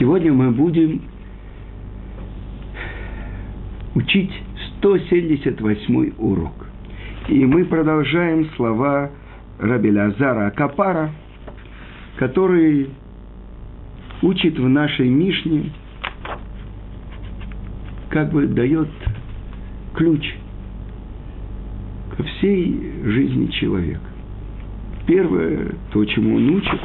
Сегодня мы будем учить 178 урок. И мы продолжаем слова Рабеля Азара Акапара, который учит в нашей Мишне, как бы дает ключ ко всей жизни человека. Первое, то, чему он учит,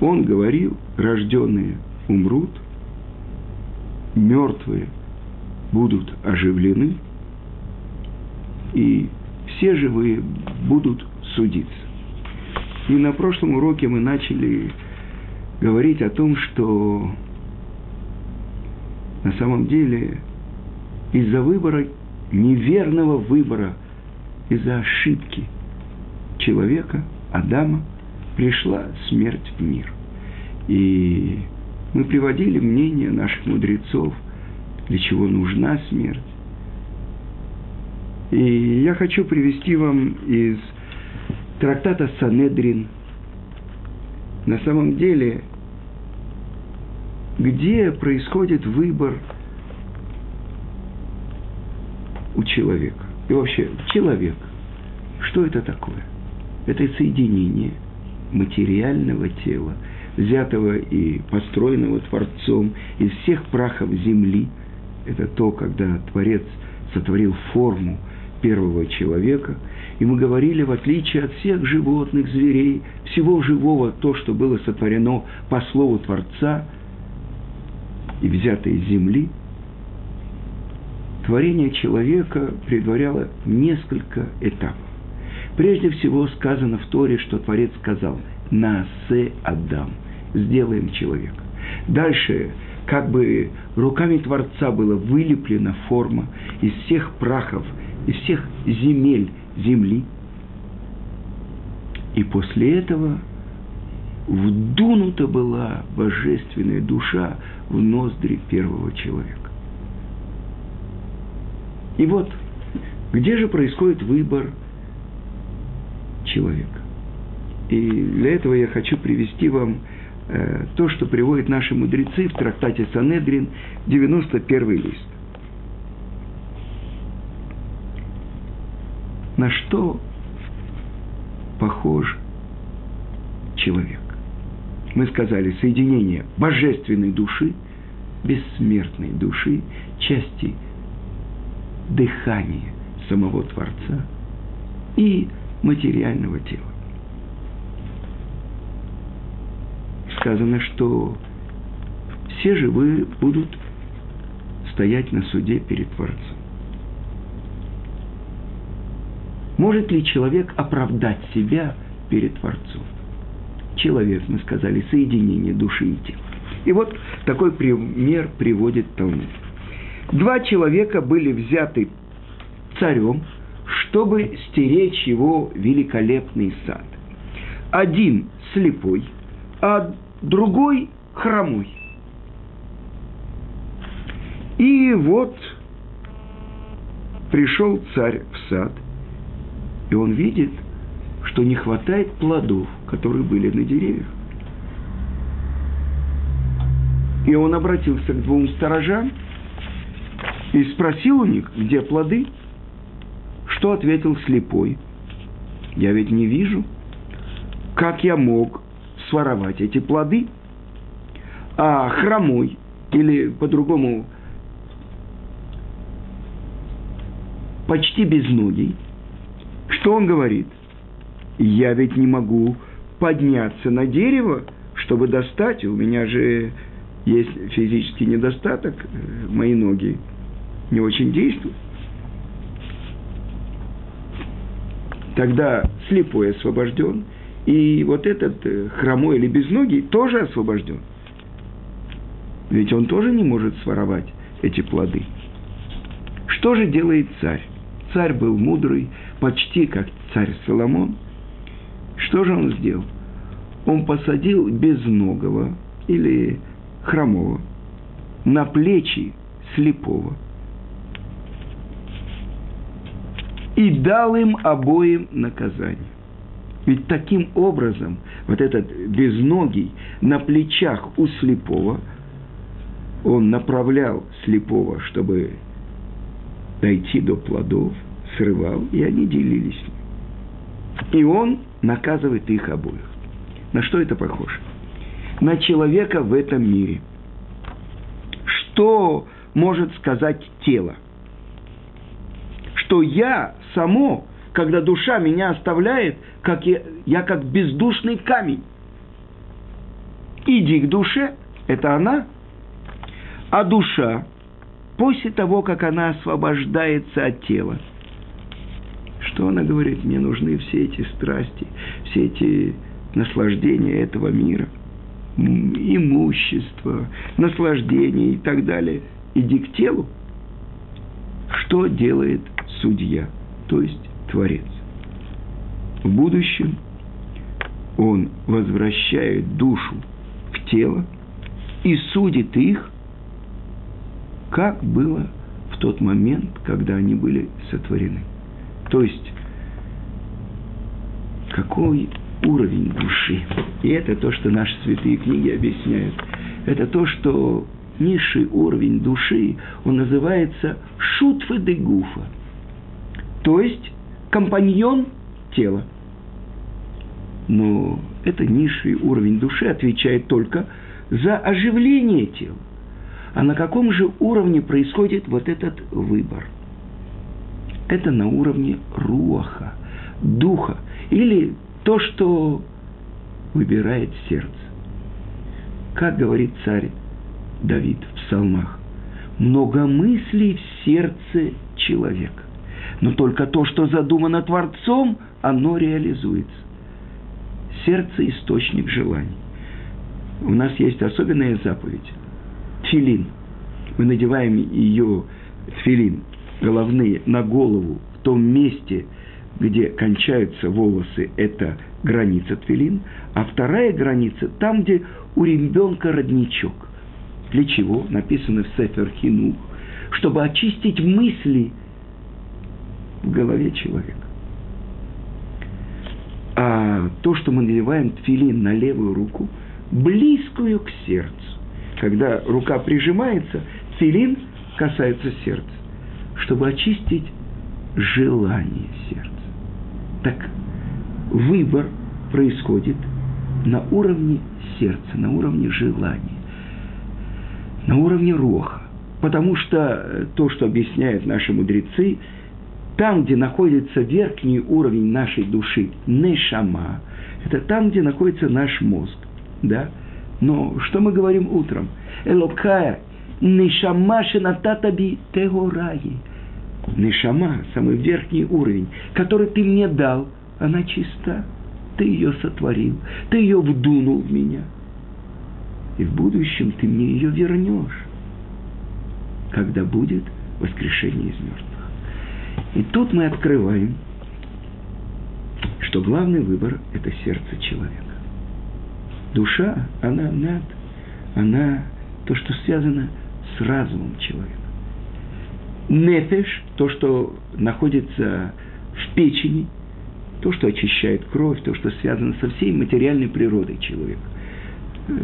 он говорил, рожденные умрут, мертвые будут оживлены, и все живые будут судиться. И на прошлом уроке мы начали говорить о том, что на самом деле из-за выбора, неверного выбора, из-за ошибки человека, Адама, пришла смерть в мир. И мы приводили мнение наших мудрецов, для чего нужна смерть. И я хочу привести вам из трактата Санедрин. На самом деле, где происходит выбор у человека. И вообще, человек, что это такое? Это соединение материального тела, взятого и построенного Творцом из всех прахов земли. Это то, когда Творец сотворил форму первого человека. И мы говорили, в отличие от всех животных, зверей, всего живого, то, что было сотворено по слову Творца и взято из земли, творение человека предваряло несколько этапов. Прежде всего сказано в Торе, что Творец сказал «Наасе Адам» – «сделаем человека». Дальше как бы руками Творца была вылеплена форма из всех прахов – из всех земель земли. И после этого вдунута была божественная душа в ноздри первого человека. И вот, где же происходит выбор человека? И для этого я хочу привести вам э, то, что приводят наши мудрецы в трактате Санедрин, 91 лист. на что похож человек. Мы сказали соединение божественной души, бессмертной души, части дыхания самого Творца и материального тела. Сказано, что все живые будут стоять на суде перед Творцом. Может ли человек оправдать себя перед Творцом? Человек, мы сказали, соединение души и тела. И вот такой пример приводит Талмуд. Два человека были взяты царем, чтобы стеречь его великолепный сад. Один слепой, а другой хромой. И вот пришел царь в сад – и он видит, что не хватает плодов, которые были на деревьях. И он обратился к двум сторожам и спросил у них, где плоды. Что ответил слепой? Я ведь не вижу. Как я мог своровать эти плоды? А хромой, или по-другому, почти безногий – что он говорит? Я ведь не могу подняться на дерево, чтобы достать. У меня же есть физический недостаток, мои ноги не очень действуют. Тогда слепой освобожден, и вот этот э, хромой или безногий тоже освобожден. Ведь он тоже не может своровать эти плоды. Что же делает царь? Царь был мудрый, почти как царь Соломон. Что же он сделал? Он посадил безногого или хромого на плечи слепого и дал им обоим наказание. Ведь таким образом вот этот безногий на плечах у слепого, он направлял слепого, чтобы дойти до плодов, срывал, и они делились. И он наказывает их обоих. На что это похоже? На человека в этом мире. Что может сказать тело? Что я само, когда душа меня оставляет, как я, я как бездушный камень. Иди к душе, это она. А душа, после того, как она освобождается от тела, что она говорит? Мне нужны все эти страсти, все эти наслаждения этого мира, имущество, наслаждение и так далее. Иди к телу. Что делает судья, то есть Творец? В будущем он возвращает душу в тело и судит их, как было в тот момент, когда они были сотворены. То есть, какой уровень души. И это то, что наши святые книги объясняют. Это то, что низший уровень души, он называется шутфы де гуфа. То есть, компаньон тела. Но это низший уровень души отвечает только за оживление тела. А на каком же уровне происходит вот этот выбор – это на уровне руаха, духа, или то, что выбирает сердце. Как говорит царь Давид в псалмах, много мыслей в сердце человека. Но только то, что задумано Творцом, оно реализуется. Сердце – источник желаний. У нас есть особенная заповедь – тфилин. Мы надеваем ее, тфилин, головные на голову в том месте, где кончаются волосы, это граница твилин, а вторая граница там, где у ребенка родничок. Для чего? Написано в Сефер Хинух, чтобы очистить мысли в голове человека. А то, что мы надеваем тфилин на левую руку, близкую к сердцу. Когда рука прижимается, тфилин касается сердца чтобы очистить желание сердца. Так выбор происходит на уровне сердца, на уровне желания, на уровне роха. Потому что то, что объясняют наши мудрецы, там, где находится верхний уровень нашей души, нешама, это там, где находится наш мозг. Да? Но что мы говорим утром? Элокая Нишама шинататаби тегораи. Нишама, самый верхний уровень, который ты мне дал, она чиста. Ты ее сотворил, ты ее вдунул в меня. И в будущем ты мне ее вернешь, когда будет воскрешение из мертвых. И тут мы открываем, что главный выбор – это сердце человека. Душа, она над, она то, что связано с разумом человека. Нефеш, то, что находится в печени, то, что очищает кровь, то, что связано со всей материальной природой человека. Э,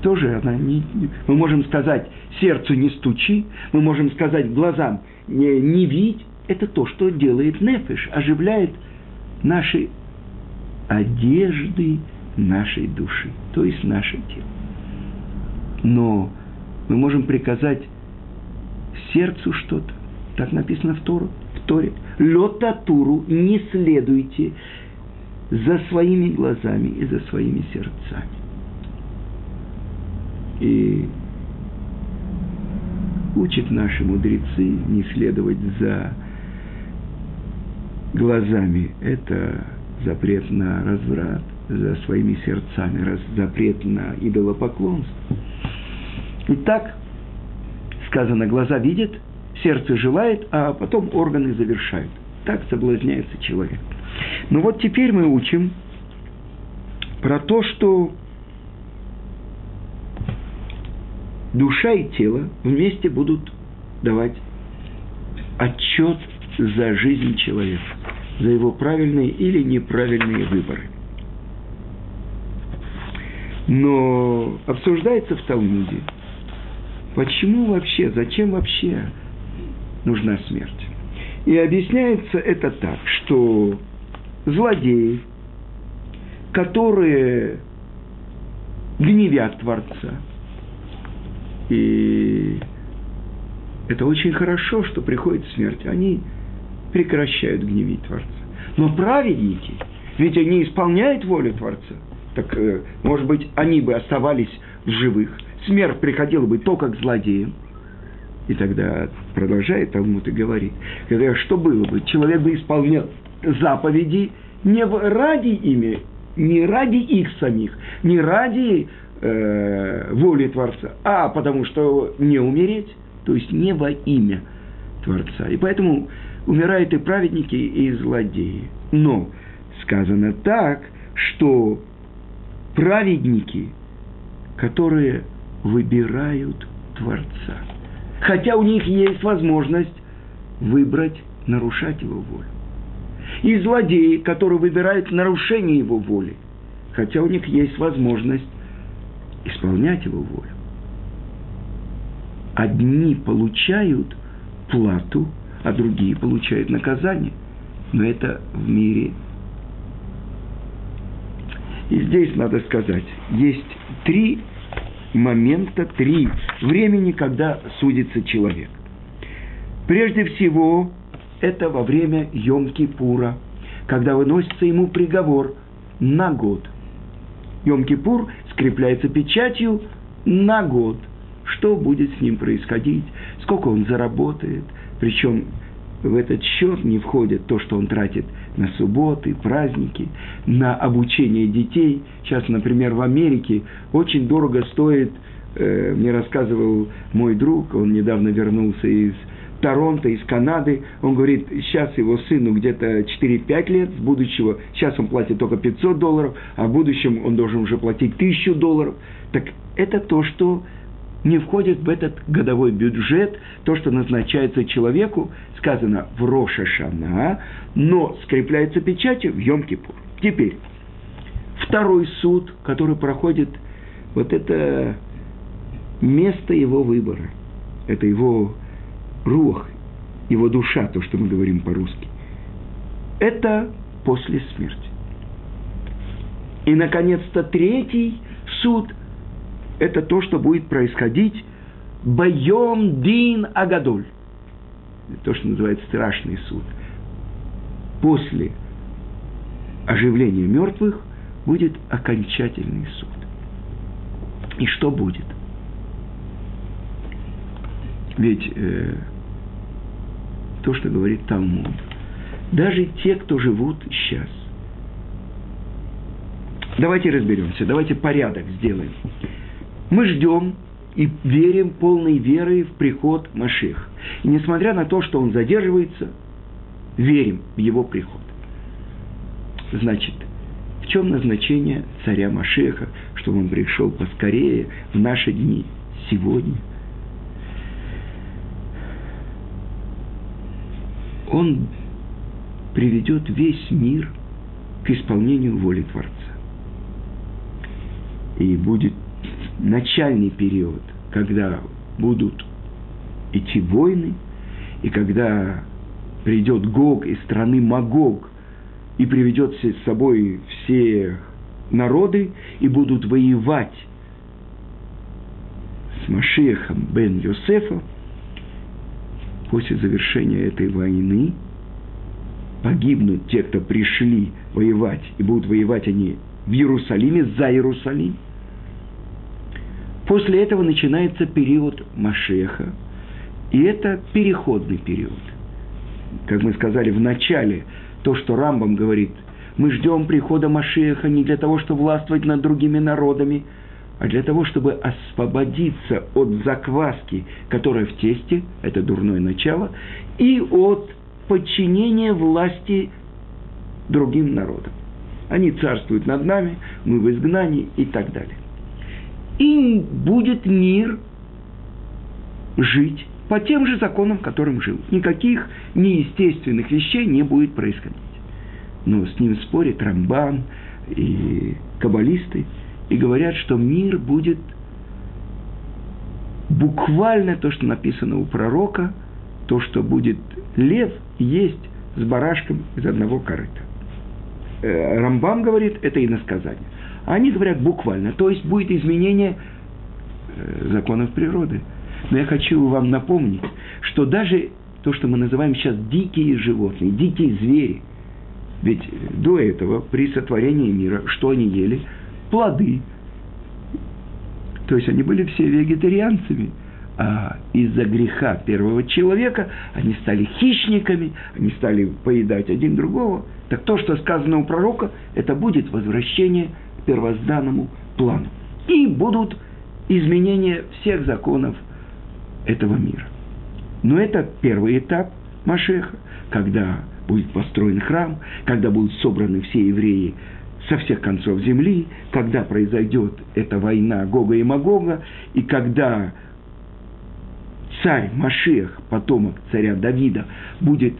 тоже она не... Мы можем сказать, сердцу не стучи, мы можем сказать глазам не, не видь. Это то, что делает нефеш, оживляет наши одежды нашей души, то есть наше тело. Но мы можем приказать сердцу что-то. Так написано в, Тору, в Торе. Лотатуру не следуйте за своими глазами и за своими сердцами. И учат наши мудрецы не следовать за глазами. Это запрет на разврат, за своими сердцами, запрет на идолопоклонство. Итак, сказано, глаза видят, сердце желает, а потом органы завершают. Так соблазняется человек. Ну вот теперь мы учим про то, что душа и тело вместе будут давать отчет за жизнь человека, за его правильные или неправильные выборы. Но обсуждается в Талмуде, почему вообще, зачем вообще нужна смерть. И объясняется это так, что злодеи, которые гневят Творца, и это очень хорошо, что приходит смерть. Они прекращают гневить Творца. Но праведники, ведь они исполняют волю Творца. Так, э, может быть, они бы оставались в живых. Смерть приходила бы только к злодеям. И тогда продолжает Талмуд и говорит, когда что было бы? Человек бы исполнял заповеди не ради ими, не ради их самих, не ради э, воли Творца, а потому что не умереть, то есть не во имя Творца. И поэтому умирают и праведники, и злодеи. Но сказано так, что праведники, которые выбирают Творца. Хотя у них есть возможность выбрать, нарушать его волю. И злодеи, которые выбирают нарушение его воли. Хотя у них есть возможность исполнять его волю. Одни получают плату, а другие получают наказание. Но это в мире. И здесь надо сказать, есть три момента, три времени, когда судится человек. Прежде всего, это во время Йом-Кипура, когда выносится ему приговор на год. Йом-Кипур скрепляется печатью на год. Что будет с ним происходить, сколько он заработает, причем в этот счет не входит то, что он тратит на субботы, праздники, на обучение детей. Сейчас, например, в Америке очень дорого стоит, э, мне рассказывал мой друг, он недавно вернулся из Торонто, из Канады. Он говорит, сейчас его сыну где-то 4-5 лет, с будущего, сейчас он платит только 500 долларов, а в будущем он должен уже платить 1000 долларов. Так это то, что не входит в этот годовой бюджет, то, что назначается человеку, сказано в Роша Шана, но скрепляется печатью в Йом-Кипур. Теперь, второй суд, который проходит, вот это место его выбора, это его рух, его душа, то, что мы говорим по-русски, это после смерти. И, наконец-то, третий суд – это то, что будет происходить Байом Дин Агадоль. То, что называется страшный суд. После оживления мертвых будет окончательный суд. И что будет? Ведь э, то, что говорит Талмуд, даже те, кто живут сейчас, давайте разберемся, давайте порядок сделаем. Мы ждем и верим полной верой в приход Машех. И несмотря на то, что он задерживается, верим в его приход. Значит, в чем назначение царя Машеха, чтобы он пришел поскорее в наши дни, сегодня? Он приведет весь мир к исполнению воли Творца. И будет начальный период, когда будут идти войны, и когда придет Гог из страны Магог и приведет с собой все народы и будут воевать с Машехом бен Йосефа, после завершения этой войны. Погибнут те, кто пришли воевать, и будут воевать они в Иерусалиме, за Иерусалим – После этого начинается период Машеха, и это переходный период. Как мы сказали в начале, то, что Рамбам говорит, мы ждем прихода Машеха не для того, чтобы властвовать над другими народами, а для того, чтобы освободиться от закваски, которая в тесте, это дурное начало, и от подчинения власти другим народам. Они царствуют над нами, мы в изгнании и так далее и будет мир жить по тем же законам, которым жил. Никаких неестественных вещей не будет происходить. Но с ним спорят Рамбан и каббалисты, и говорят, что мир будет буквально то, что написано у пророка, то, что будет лев есть с барашком из одного корыта. Э, Рамбам говорит, это иносказание. А они говорят буквально, то есть будет изменение э, законов природы. Но я хочу вам напомнить, что даже то, что мы называем сейчас дикие животные, дикие звери, ведь до этого, при сотворении мира, что они ели? Плоды. То есть они были все вегетарианцами – а из-за греха первого человека они стали хищниками, они стали поедать один другого. Так то, что сказано у пророка, это будет возвращение первозданному плану. И будут изменения всех законов этого мира. Но это первый этап Машеха, когда будет построен храм, когда будут собраны все евреи со всех концов земли, когда произойдет эта война Гога и Магога, и когда царь Машех, потомок царя Давида, будет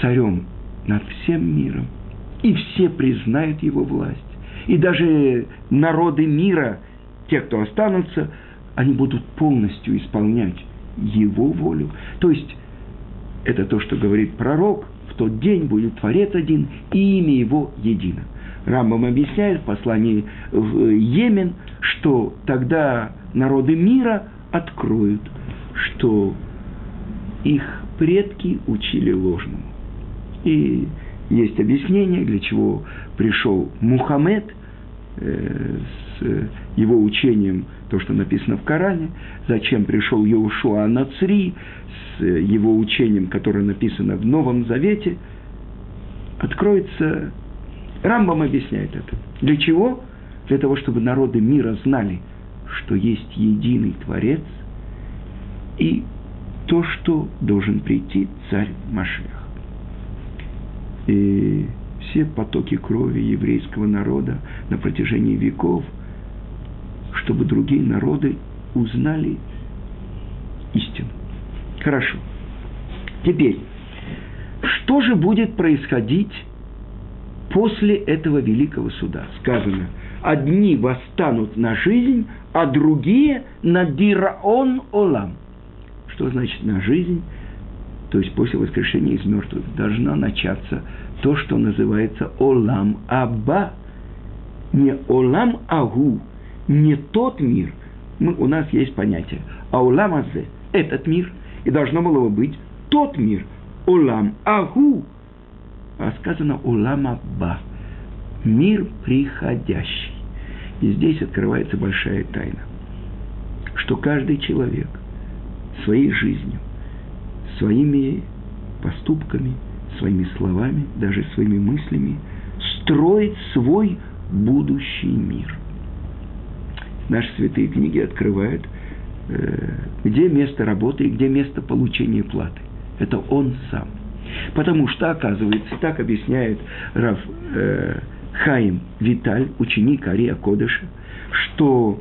царем над всем миром, и все признают его власть. И даже народы мира, те, кто останутся, они будут полностью исполнять его волю. То есть, это то, что говорит пророк, в тот день будет Творец один, и имя его едино. Рамбам объясняет в послании в Йемен, что тогда народы мира – откроют, что их предки учили ложному. И есть объяснение, для чего пришел Мухаммед с его учением, то, что написано в Коране, зачем пришел Иошуа Нацри с его учением, которое написано в Новом Завете, откроется, Рамбам объясняет это. Для чего? Для того, чтобы народы мира знали – что есть единый Творец и то, что должен прийти царь Машех. И все потоки крови еврейского народа на протяжении веков, чтобы другие народы узнали истину. Хорошо. Теперь, что же будет происходить после этого великого суда? Сказано, одни восстанут на жизнь, а другие на дираон олам. Что значит на жизнь? То есть после воскрешения из мертвых должна начаться то, что называется олам аба. Не олам агу, не тот мир. Мы, у нас есть понятие. А олам азе – этот мир. И должно было бы быть тот мир. Олам агу. А сказано олам аба. Мир приходящий. И здесь открывается большая тайна, что каждый человек своей жизнью, своими поступками, своими словами, даже своими мыслями строит свой будущий мир. Наши святые книги открывают, э, где место работы и где место получения платы. Это он сам. Потому что, оказывается, так объясняет Раф э, Хаим Виталь, ученик Ария Кодыша, что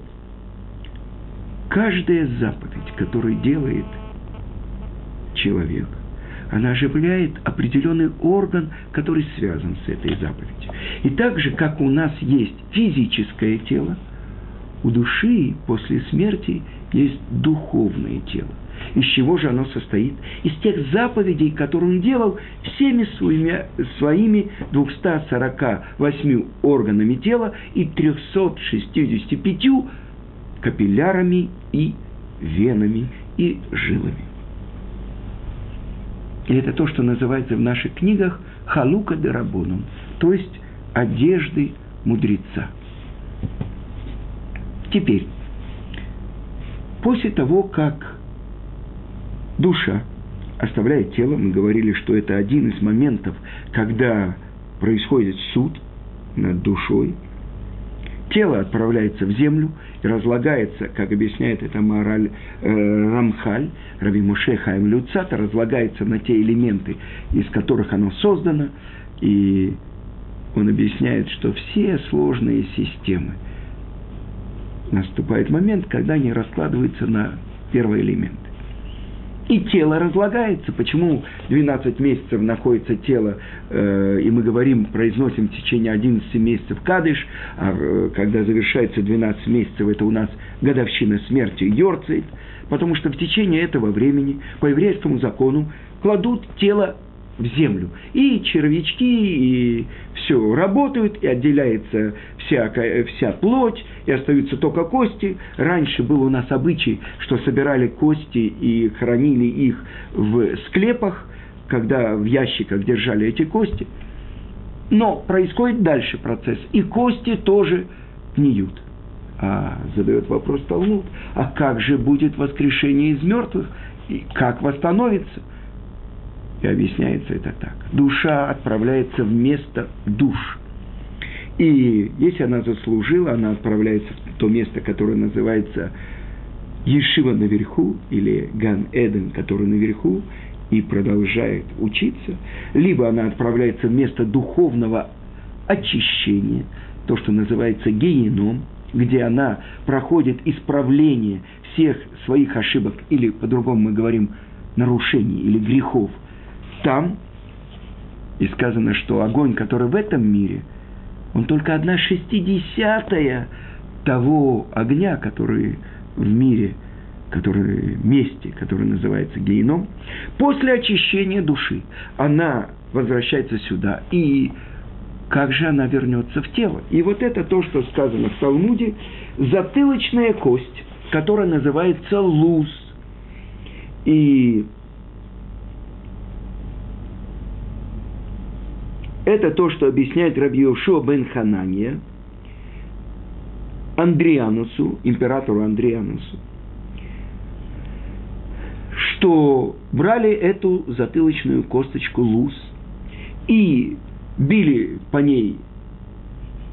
каждая заповедь, которую делает человек, она оживляет определенный орган, который связан с этой заповедью. И так же, как у нас есть физическое тело, у души после смерти есть духовное тело – из чего же оно состоит? Из тех заповедей, которые он делал всеми своими, своими 248 органами тела и 365 капиллярами и венами и жилами. И это то, что называется в наших книгах халука де то есть одежды мудреца. Теперь, после того, как душа оставляет тело. Мы говорили, что это один из моментов, когда происходит суд над душой. Тело отправляется в землю и разлагается, как объясняет это мораль э, Рамхаль, Раби Муше Хайм Люцата, разлагается на те элементы, из которых оно создано. И он объясняет, что все сложные системы наступает момент, когда они раскладываются на первый элемент. И тело разлагается. Почему 12 месяцев находится тело, э, и мы говорим, произносим в течение 11 месяцев кадыш, а э, когда завершается 12 месяцев, это у нас годовщина смерти Йорцейт, потому что в течение этого времени по еврейскому закону кладут тело в землю. И червячки, и все работают, и отделяется вся, вся плоть, и остаются только кости. Раньше был у нас обычай, что собирали кости и хранили их в склепах, когда в ящиках держали эти кости. Но происходит дальше процесс, и кости тоже гниют. А задает вопрос Талмуд, а как же будет воскрешение из мертвых? И как восстановится? И объясняется это так. Душа отправляется в место душ. И если она заслужила, она отправляется в то место, которое называется Ешива наверху, или Ган Эден, который наверху, и продолжает учиться, либо она отправляется в место духовного очищения, то, что называется геном, где она проходит исправление всех своих ошибок, или по-другому мы говорим нарушений или грехов – там, и сказано, что огонь, который в этом мире, он только одна шестидесятая того огня, который в мире, который месте, который называется геном, после очищения души она возвращается сюда, и как же она вернется в тело? И вот это то, что сказано в Талмуде, затылочная кость, которая называется луз. И Это то, что объясняет Йошуа бен Ханания Андрианусу, императору Андрианусу, что брали эту затылочную косточку луз и били по ней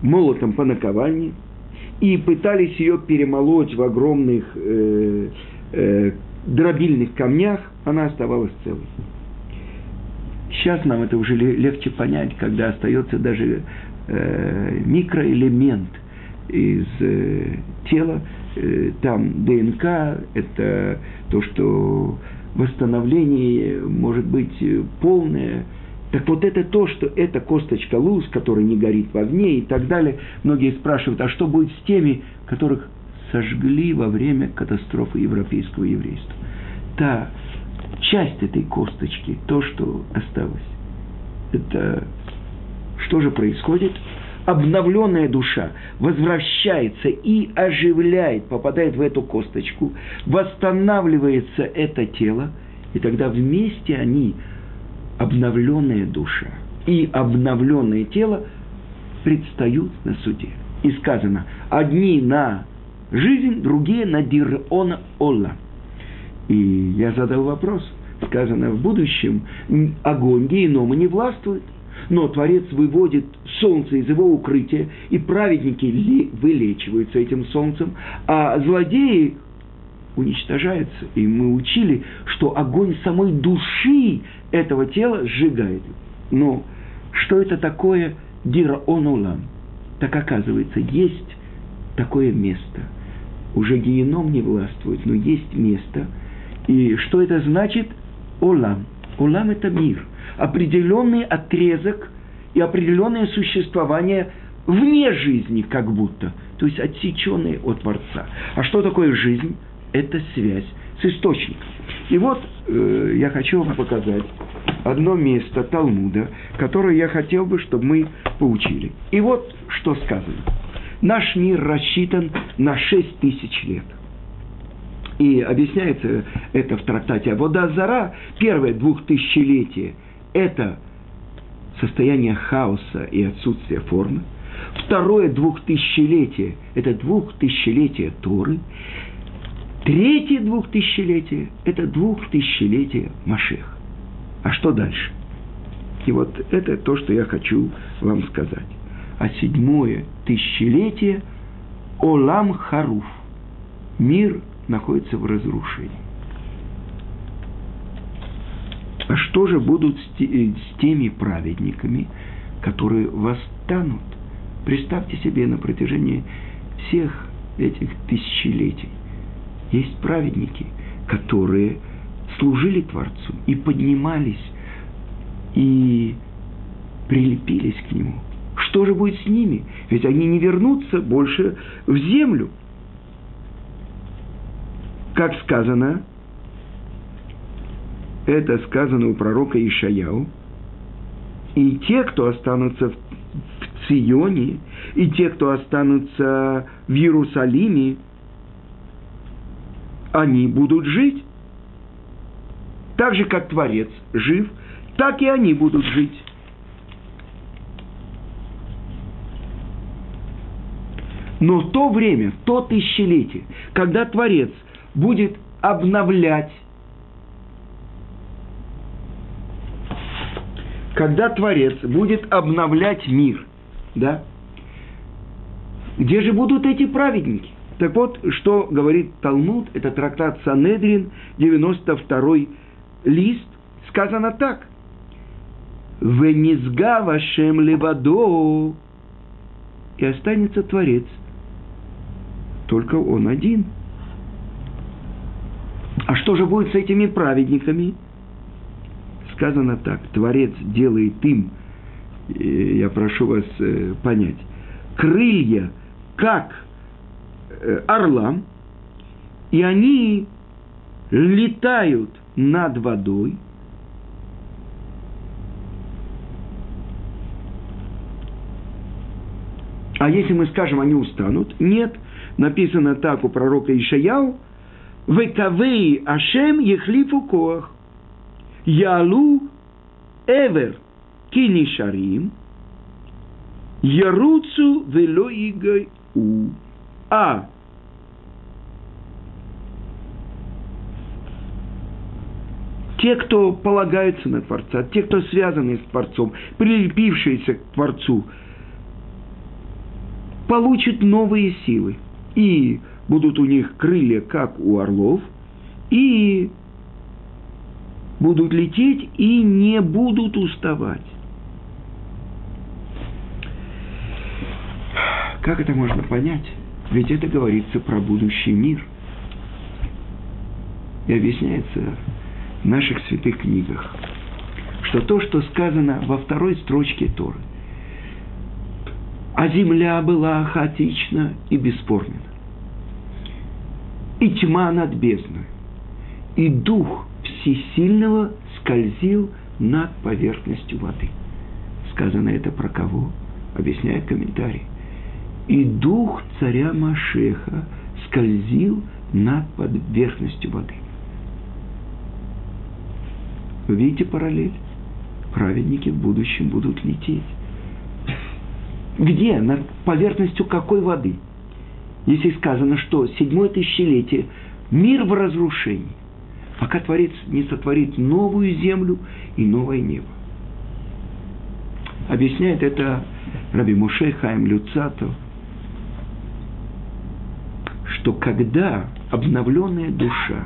молотом по наковальне и пытались ее перемолоть в огромных э, э, дробильных камнях, она оставалась целой. Сейчас нам это уже легче понять, когда остается даже э, микроэлемент из э, тела, э, там ДНК, это то, что восстановление может быть полное. Так вот это то, что это косточка луз, которая не горит в огне и так далее. Многие спрашивают, а что будет с теми, которых сожгли во время катастрофы европейского еврейства? Та часть этой косточки, то, что осталось. Это что же происходит? Обновленная душа возвращается и оживляет, попадает в эту косточку, восстанавливается это тело, и тогда вместе они, обновленная душа и обновленное тело, предстают на суде. И сказано, одни на жизнь, другие на дирона Олла. И я задал вопрос. Сказано, в будущем огонь генома не властвует, но Творец выводит солнце из его укрытия, и праведники вылечиваются этим солнцем, а злодеи уничтожаются. И мы учили, что огонь самой души этого тела сжигает. Но что это такое дираонулам? Так оказывается, есть такое место. Уже геном не властвует, но есть место – и что это значит? Олам. Олам – это мир. Определенный отрезок и определенное существование вне жизни как будто. То есть отсеченные от Творца. А что такое жизнь? Это связь с источником. И вот э, я хочу вам показать одно место Талмуда, которое я хотел бы, чтобы мы поучили. И вот что сказано. Наш мир рассчитан на 6 тысяч лет – и объясняется это в трактате Вода Зара, первое двухтысячелетие – это состояние хаоса и отсутствие формы. Второе двухтысячелетие – это двухтысячелетие Торы. Третье двухтысячелетие – это двухтысячелетие Машех. А что дальше? И вот это то, что я хочу вам сказать. А седьмое тысячелетие – Олам Харуф – мир находится в разрушении. А что же будут с теми праведниками, которые восстанут? Представьте себе на протяжении всех этих тысячелетий. Есть праведники, которые служили Творцу и поднимались, и прилепились к Нему. Что же будет с ними? Ведь они не вернутся больше в землю. Как сказано, это сказано у пророка Ишаяу, и те, кто останутся в Сионе, и те, кто останутся в Иерусалиме, они будут жить. Так же, как Творец жив, так и они будут жить. Но в то время, то тысячелетие, когда Творец будет обновлять, когда Творец будет обновлять мир, да, где же будут эти праведники? Так вот, что говорит Талмуд, это трактат Санедрин, 92 лист, сказано так. «Венизга вашем левадо» и останется Творец. Только он один. А что же будет с этими праведниками? Сказано так, Творец делает им, я прошу вас э, понять, крылья, как Э, орлам, и они летают над водой, А если мы скажем, они устанут? Нет. Написано так у пророка Ишаяу. Векавей Ашем ехлифу коах. Ялу эвер кинишарим. Яруцу вело у. А те, кто полагаются на Творца, те, кто связаны с Творцом, прилепившиеся к Творцу, получат новые силы. И будут у них крылья, как у орлов, и будут лететь и не будут уставать. Как это можно понять? Ведь это говорится про будущий мир. И объясняется в наших святых книгах, что то, что сказано во второй строчке Торы, а земля была хаотична и бесформена, и тьма над бездной, и дух всесильного скользил над поверхностью воды. Сказано это про кого? Объясняет комментарий и дух царя Машеха скользил над поверхностью воды. Вы видите параллель? Праведники в будущем будут лететь. Где? Над поверхностью какой воды? Если сказано, что седьмое тысячелетие – мир в разрушении, пока Творец не сотворит новую землю и новое небо. Объясняет это Раби Муше Хаим Люцатов – что когда обновленная душа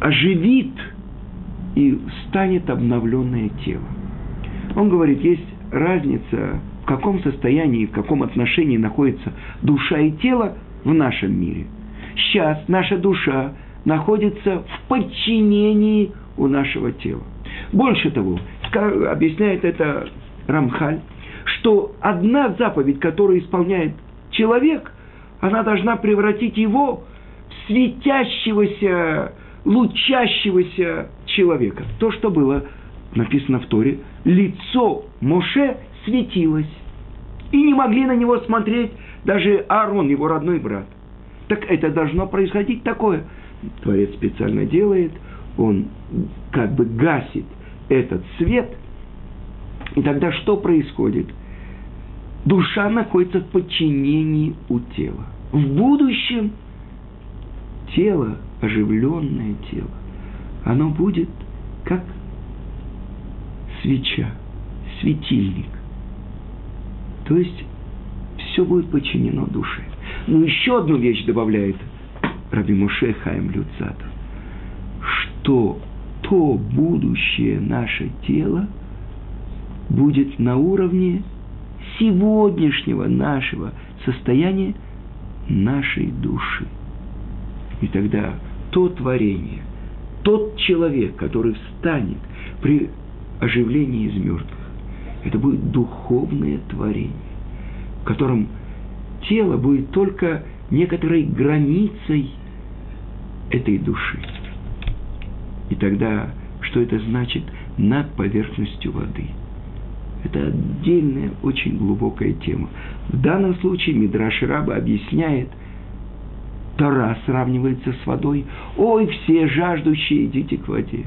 оживит и станет обновленное тело. Он говорит, есть разница, в каком состоянии, в каком отношении находится душа и тело в нашем мире. Сейчас наша душа находится в подчинении у нашего тела. Больше того, объясняет это Рамхаль, что одна заповедь, которую исполняет человек, она должна превратить его в светящегося, лучащегося человека. То, что было написано в Торе, лицо Моше светилось. И не могли на него смотреть даже Аарон, его родной брат. Так это должно происходить такое. Творец специально делает, он как бы гасит этот свет. И тогда что происходит? Душа находится в подчинении у тела в будущем тело, оживленное тело, оно будет как свеча, светильник. То есть все будет подчинено душе. Но еще одну вещь добавляет Раби Муше Хаим Люцатов, что то будущее наше тело будет на уровне сегодняшнего нашего состояния нашей души. И тогда то творение, тот человек, который встанет при оживлении из мертвых, это будет духовное творение, в котором тело будет только некоторой границей этой души. И тогда, что это значит над поверхностью воды? Это отдельная, очень глубокая тема. В данном случае Мидраш Раба объясняет, Тора сравнивается с водой. Ой, все жаждущие, идите к воде.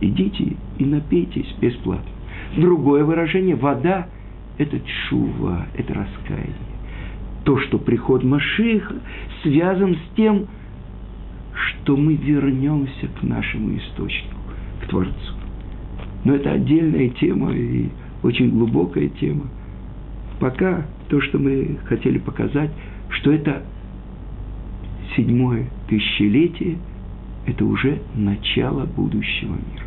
Идите и напейтесь бесплатно. Другое выражение – вода – это чува, это раскаяние. То, что приход Машиха связан с тем, что мы вернемся к нашему источнику, к Творцу. Но это отдельная тема и очень глубокая тема. Пока то, что мы хотели показать, что это седьмое тысячелетие – это уже начало будущего мира.